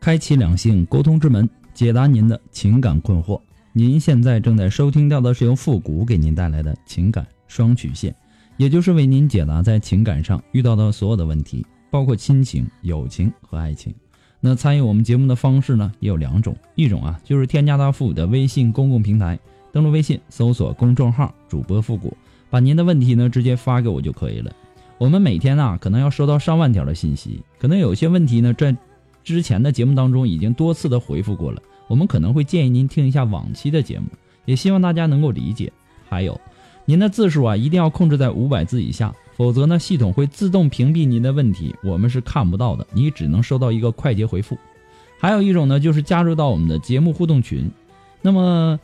开启两性沟通之门，解答您的情感困惑。您现在正在收听到的是由复古给您带来的情感双曲线，也就是为您解答在情感上遇到的所有的问题，包括亲情、友情和爱情。那参与我们节目的方式呢，也有两种，一种啊就是添加到复古的微信公共平台，登录微信搜索公众号主播复古，把您的问题呢直接发给我就可以了。我们每天啊可能要收到上万条的信息，可能有些问题呢在。之前的节目当中已经多次的回复过了，我们可能会建议您听一下往期的节目，也希望大家能够理解。还有，您的字数啊一定要控制在五百字以下，否则呢系统会自动屏蔽您的问题，我们是看不到的，你只能收到一个快捷回复。还有一种呢就是加入到我们的节目互动群，那么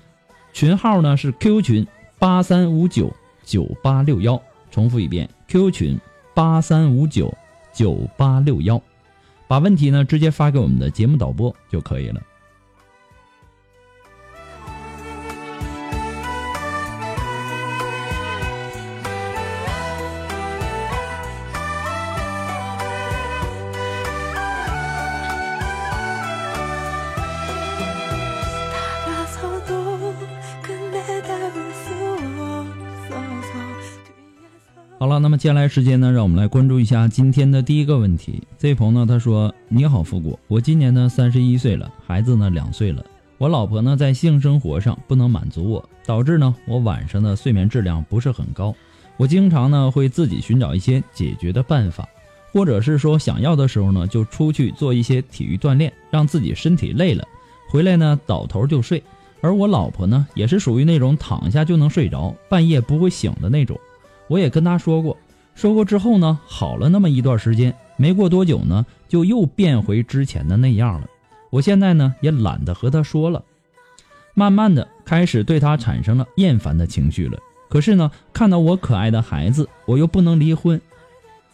群号呢是 QQ 群八三五九九八六幺，重复一遍 QQ 群八三五九九八六幺。把问题呢直接发给我们的节目导播就可以了。接下来时间呢，让我们来关注一下今天的第一个问题。这位朋友呢，他说：“你好，复古，我今年呢三十一岁了，孩子呢两岁了。我老婆呢在性生活上不能满足我，导致呢我晚上的睡眠质量不是很高。我经常呢会自己寻找一些解决的办法，或者是说想要的时候呢就出去做一些体育锻炼，让自己身体累了，回来呢倒头就睡。而我老婆呢也是属于那种躺下就能睡着，半夜不会醒的那种。”我也跟他说过，说过之后呢，好了那么一段时间，没过多久呢，就又变回之前的那样了。我现在呢也懒得和他说了，慢慢的开始对他产生了厌烦的情绪了。可是呢，看到我可爱的孩子，我又不能离婚，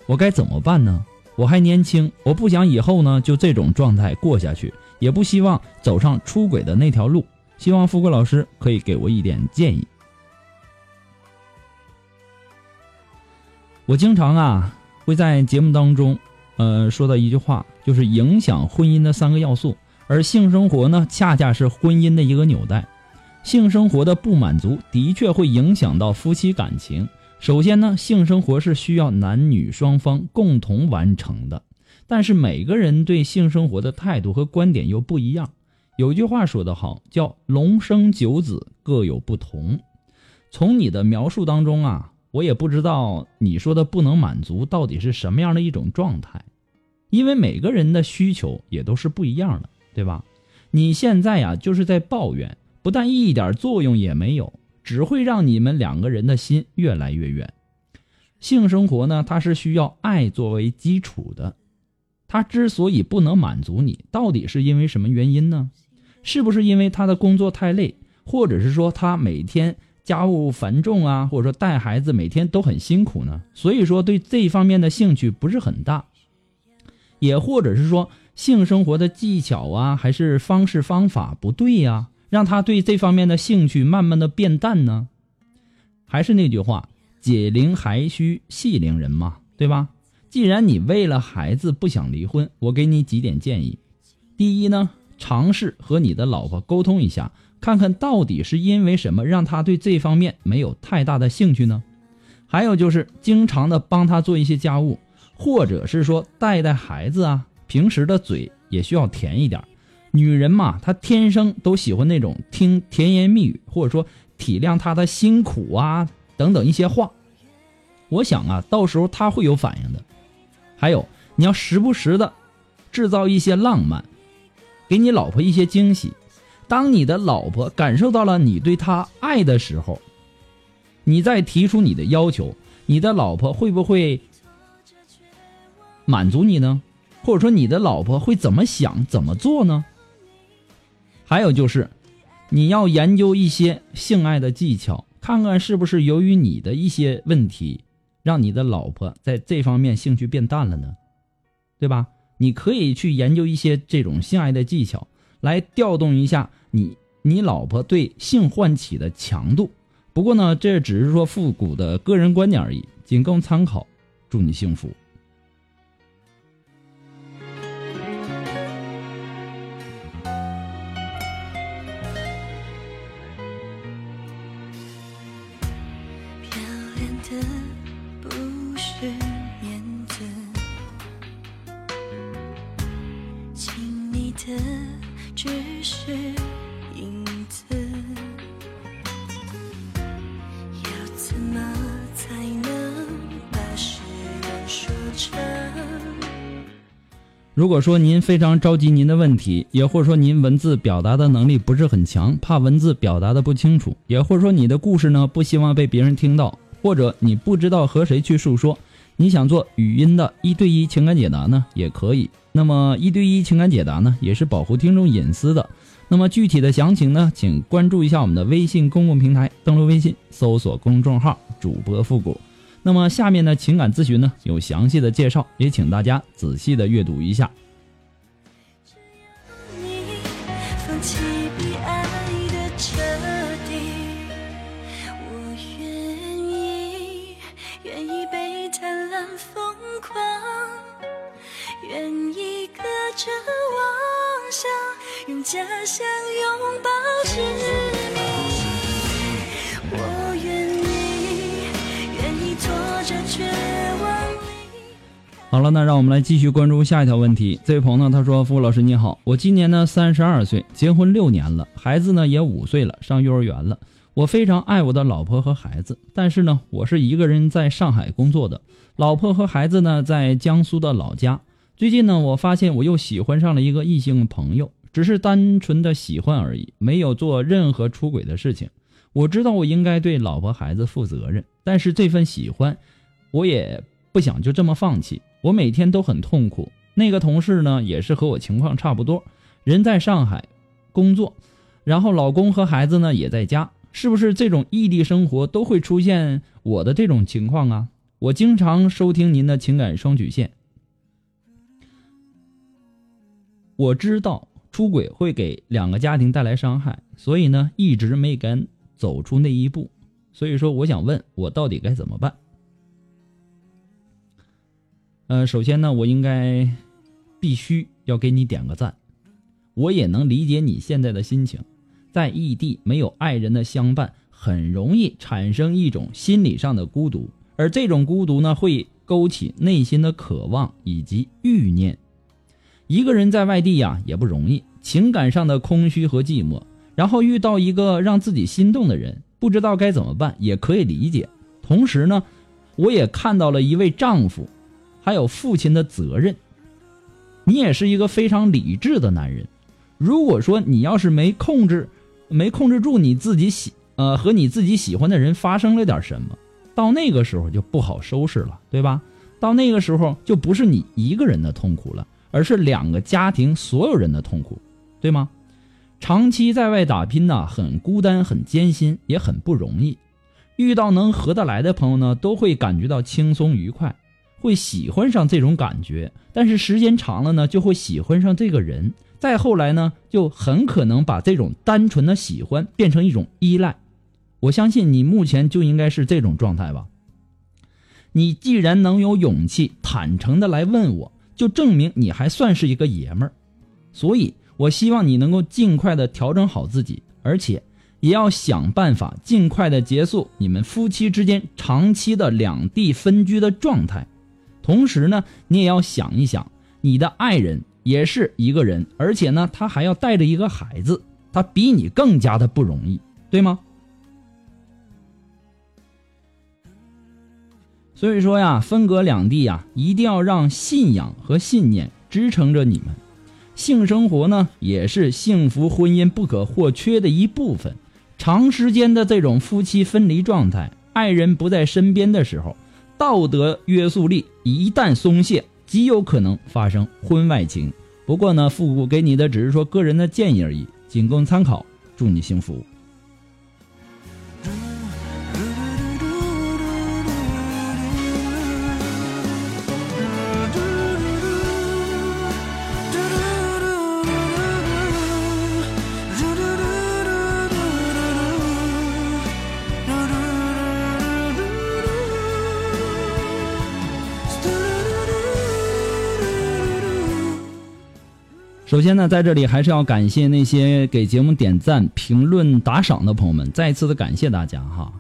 我该怎么办呢？我还年轻，我不想以后呢就这种状态过下去，也不希望走上出轨的那条路。希望富贵老师可以给我一点建议。我经常啊会在节目当中，呃说到一句话，就是影响婚姻的三个要素，而性生活呢恰恰是婚姻的一个纽带。性生活的不满足的确会影响到夫妻感情。首先呢，性生活是需要男女双方共同完成的，但是每个人对性生活的态度和观点又不一样。有句话说得好，叫“龙生九子，各有不同”。从你的描述当中啊。我也不知道你说的不能满足到底是什么样的一种状态，因为每个人的需求也都是不一样的，对吧？你现在呀就是在抱怨，不但一点作用也没有，只会让你们两个人的心越来越远。性生活呢，它是需要爱作为基础的，他之所以不能满足你，到底是因为什么原因呢？是不是因为他的工作太累，或者是说他每天？家务繁重啊，或者说带孩子每天都很辛苦呢，所以说对这方面的兴趣不是很大，也或者是说性生活的技巧啊，还是方式方法不对呀，让他对这方面的兴趣慢慢的变淡呢？还是那句话，解铃还需系铃人嘛，对吧？既然你为了孩子不想离婚，我给你几点建议。第一呢，尝试和你的老婆沟通一下。看看到底是因为什么让他对这方面没有太大的兴趣呢？还有就是经常的帮他做一些家务，或者是说带带孩子啊，平时的嘴也需要甜一点。女人嘛，她天生都喜欢那种听甜言蜜语，或者说体谅她的辛苦啊等等一些话。我想啊，到时候她会有反应的。还有，你要时不时的制造一些浪漫，给你老婆一些惊喜。当你的老婆感受到了你对她爱的时候，你再提出你的要求，你的老婆会不会满足你呢？或者说你的老婆会怎么想、怎么做呢？还有就是，你要研究一些性爱的技巧，看看是不是由于你的一些问题，让你的老婆在这方面兴趣变淡了呢？对吧？你可以去研究一些这种性爱的技巧，来调动一下你你老婆对性唤起的强度。不过呢，这只是说复古的个人观点而已，仅供参考。祝你幸福。的如果说您非常着急您的问题，也或者说您文字表达的能力不是很强，怕文字表达的不清楚，也或者说你的故事呢不希望被别人听到，或者你不知道和谁去诉说，你想做语音的一对一情感解答呢，也可以。那么一对一情感解答呢，也是保护听众隐私的。那么具体的详情呢，请关注一下我们的微信公共平台，登录微信搜索公众号主播复古。那么下面的情感咨询呢，有详细的介绍，也请大家仔细的阅读一下。愿意隔着妄想用家乡拥抱好了，那让我们来继续关注下一条问题。这位朋友呢，他说：“付老师你好，我今年呢三十二岁，结婚六年了，孩子呢也五岁了，上幼儿园了。我非常爱我的老婆和孩子，但是呢，我是一个人在上海工作的，老婆和孩子呢在江苏的老家。最近呢，我发现我又喜欢上了一个异性朋友，只是单纯的喜欢而已，没有做任何出轨的事情。我知道我应该对老婆孩子负责任，但是这份喜欢，我也不想就这么放弃。”我每天都很痛苦。那个同事呢，也是和我情况差不多，人在上海工作，然后老公和孩子呢也在家。是不是这种异地生活都会出现我的这种情况啊？我经常收听您的情感双曲线，我知道出轨会给两个家庭带来伤害，所以呢一直没敢走出那一步。所以说，我想问我到底该怎么办？呃，首先呢，我应该必须要给你点个赞。我也能理解你现在的心情，在异地没有爱人的相伴，很容易产生一种心理上的孤独，而这种孤独呢，会勾起内心的渴望以及欲念。一个人在外地呀，也不容易，情感上的空虚和寂寞，然后遇到一个让自己心动的人，不知道该怎么办，也可以理解。同时呢，我也看到了一位丈夫。还有父亲的责任，你也是一个非常理智的男人。如果说你要是没控制，没控制住你自己喜呃和你自己喜欢的人发生了点什么，到那个时候就不好收拾了，对吧？到那个时候就不是你一个人的痛苦了，而是两个家庭所有人的痛苦，对吗？长期在外打拼呢，很孤单，很艰辛，也很不容易。遇到能合得来的朋友呢，都会感觉到轻松愉快。会喜欢上这种感觉，但是时间长了呢，就会喜欢上这个人。再后来呢，就很可能把这种单纯的喜欢变成一种依赖。我相信你目前就应该是这种状态吧。你既然能有勇气坦诚的来问我，就证明你还算是一个爷们儿。所以，我希望你能够尽快的调整好自己，而且也要想办法尽快的结束你们夫妻之间长期的两地分居的状态。同时呢，你也要想一想，你的爱人也是一个人，而且呢，他还要带着一个孩子，他比你更加的不容易，对吗？所以说呀，分隔两地呀，一定要让信仰和信念支撑着你们。性生活呢，也是幸福婚姻不可或缺的一部分。长时间的这种夫妻分离状态，爱人不在身边的时候。道德约束力一旦松懈，极有可能发生婚外情。不过呢，复古给你的只是说个人的建议而已，仅供参考。祝你幸福。首先呢，在这里还是要感谢那些给节目点赞、评论、打赏的朋友们，再一次的感谢大家哈。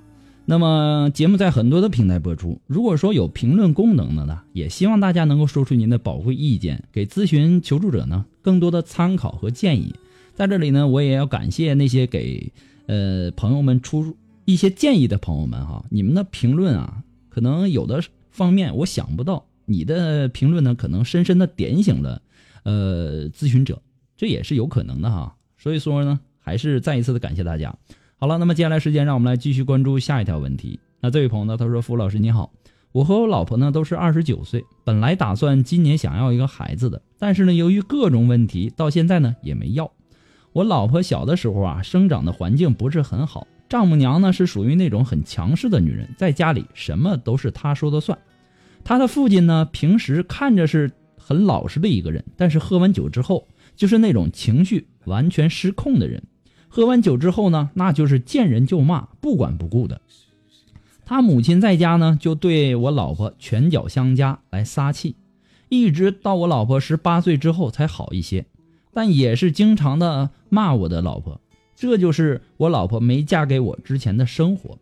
那么节目在很多的平台播出，如果说有评论功能的呢，也希望大家能够说出您的宝贵意见，给咨询求助者呢更多的参考和建议。在这里呢，我也要感谢那些给呃朋友们出一些建议的朋友们哈，你们的评论啊，可能有的方面我想不到，你的评论呢，可能深深的点醒了。呃，咨询者，这也是有可能的哈。所以说呢，还是再一次的感谢大家。好了，那么接下来时间，让我们来继续关注下一条问题。那这位朋友呢，他说：“付老师你好，我和我老婆呢都是二十九岁，本来打算今年想要一个孩子的，但是呢，由于各种问题，到现在呢也没要。我老婆小的时候啊，生长的环境不是很好，丈母娘呢是属于那种很强势的女人，在家里什么都是她说的算。她的父亲呢，平时看着是。”很老实的一个人，但是喝完酒之后就是那种情绪完全失控的人。喝完酒之后呢，那就是见人就骂，不管不顾的。他母亲在家呢，就对我老婆拳脚相加来撒气，一直到我老婆十八岁之后才好一些，但也是经常的骂我的老婆。这就是我老婆没嫁给我之前的生活。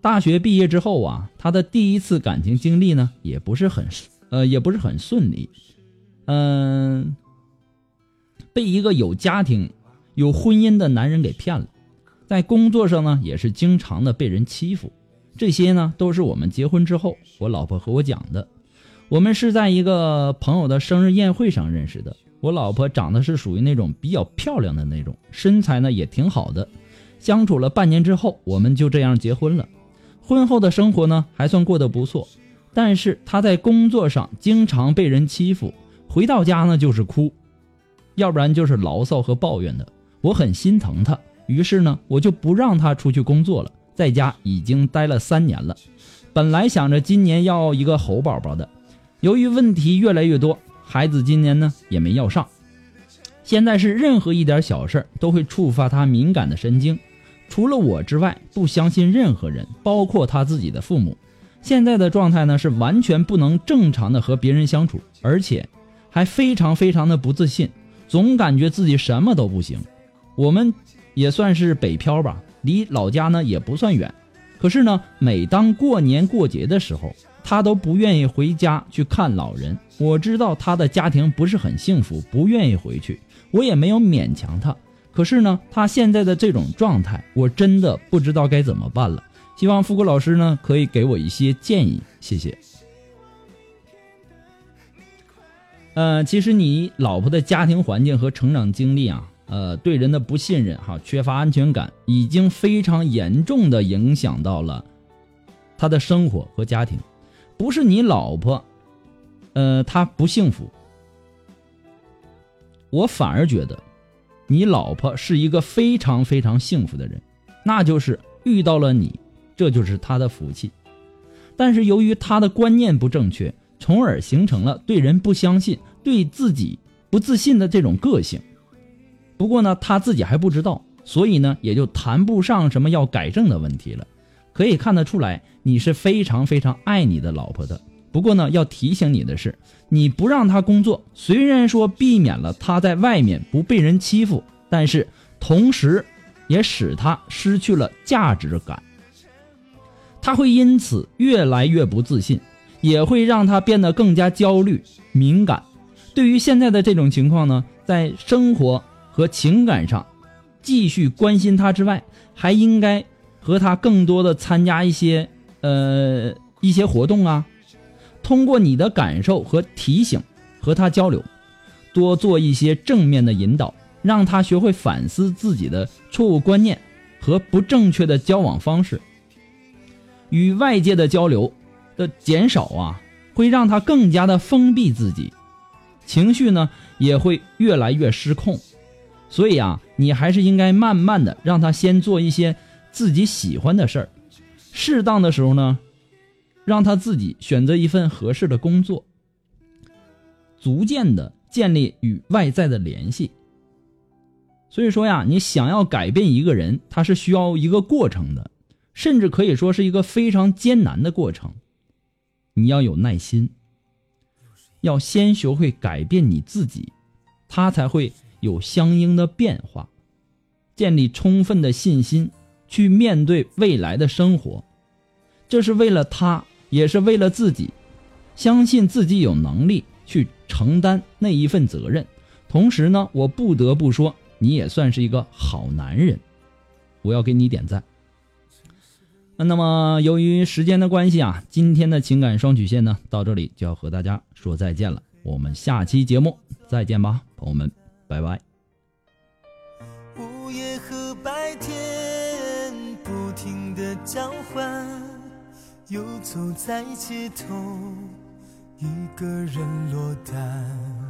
大学毕业之后啊，她的第一次感情经历呢，也不是很。呃，也不是很顺利，嗯，被一个有家庭、有婚姻的男人给骗了，在工作上呢，也是经常的被人欺负。这些呢，都是我们结婚之后，我老婆和我讲的。我们是在一个朋友的生日宴会上认识的。我老婆长得是属于那种比较漂亮的那种，身材呢也挺好的。相处了半年之后，我们就这样结婚了。婚后的生活呢，还算过得不错。但是他在工作上经常被人欺负，回到家呢就是哭，要不然就是牢骚和抱怨的。我很心疼他，于是呢我就不让他出去工作了，在家已经待了三年了。本来想着今年要一个猴宝宝的，由于问题越来越多，孩子今年呢也没要上。现在是任何一点小事都会触发他敏感的神经，除了我之外不相信任何人，包括他自己的父母。现在的状态呢，是完全不能正常的和别人相处，而且还非常非常的不自信，总感觉自己什么都不行。我们也算是北漂吧，离老家呢也不算远，可是呢，每当过年过节的时候，他都不愿意回家去看老人。我知道他的家庭不是很幸福，不愿意回去，我也没有勉强他。可是呢，他现在的这种状态，我真的不知道该怎么办了。希望富国老师呢可以给我一些建议，谢谢。呃，其实你老婆的家庭环境和成长经历啊，呃，对人的不信任哈，缺乏安全感，已经非常严重的影响到了他的生活和家庭。不是你老婆，呃，她不幸福，我反而觉得你老婆是一个非常非常幸福的人，那就是遇到了你。这就是他的福气，但是由于他的观念不正确，从而形成了对人不相信、对自己不自信的这种个性。不过呢，他自己还不知道，所以呢，也就谈不上什么要改正的问题了。可以看得出来，你是非常非常爱你的老婆的。不过呢，要提醒你的是，你不让他工作，虽然说避免了他在外面不被人欺负，但是同时也使他失去了价值感。他会因此越来越不自信，也会让他变得更加焦虑、敏感。对于现在的这种情况呢，在生活和情感上继续关心他之外，还应该和他更多的参加一些呃一些活动啊，通过你的感受和提醒和他交流，多做一些正面的引导，让他学会反思自己的错误观念和不正确的交往方式。与外界的交流，的减少啊，会让他更加的封闭自己，情绪呢也会越来越失控。所以啊，你还是应该慢慢的让他先做一些自己喜欢的事儿，适当的时候呢，让他自己选择一份合适的工作，逐渐的建立与外在的联系。所以说呀，你想要改变一个人，他是需要一个过程的，甚至可以说是一个非常艰难的过程。你要有耐心，要先学会改变你自己，他才会。有相应的变化，建立充分的信心去面对未来的生活，这是为了他，也是为了自己，相信自己有能力去承担那一份责任。同时呢，我不得不说，你也算是一个好男人，我要给你点赞。那么，由于时间的关系啊，今天的情感双曲线呢，到这里就要和大家说再见了。我们下期节目再见吧，朋友们。拜拜。午夜和白天不停的交换，游走在街头，一个人落单。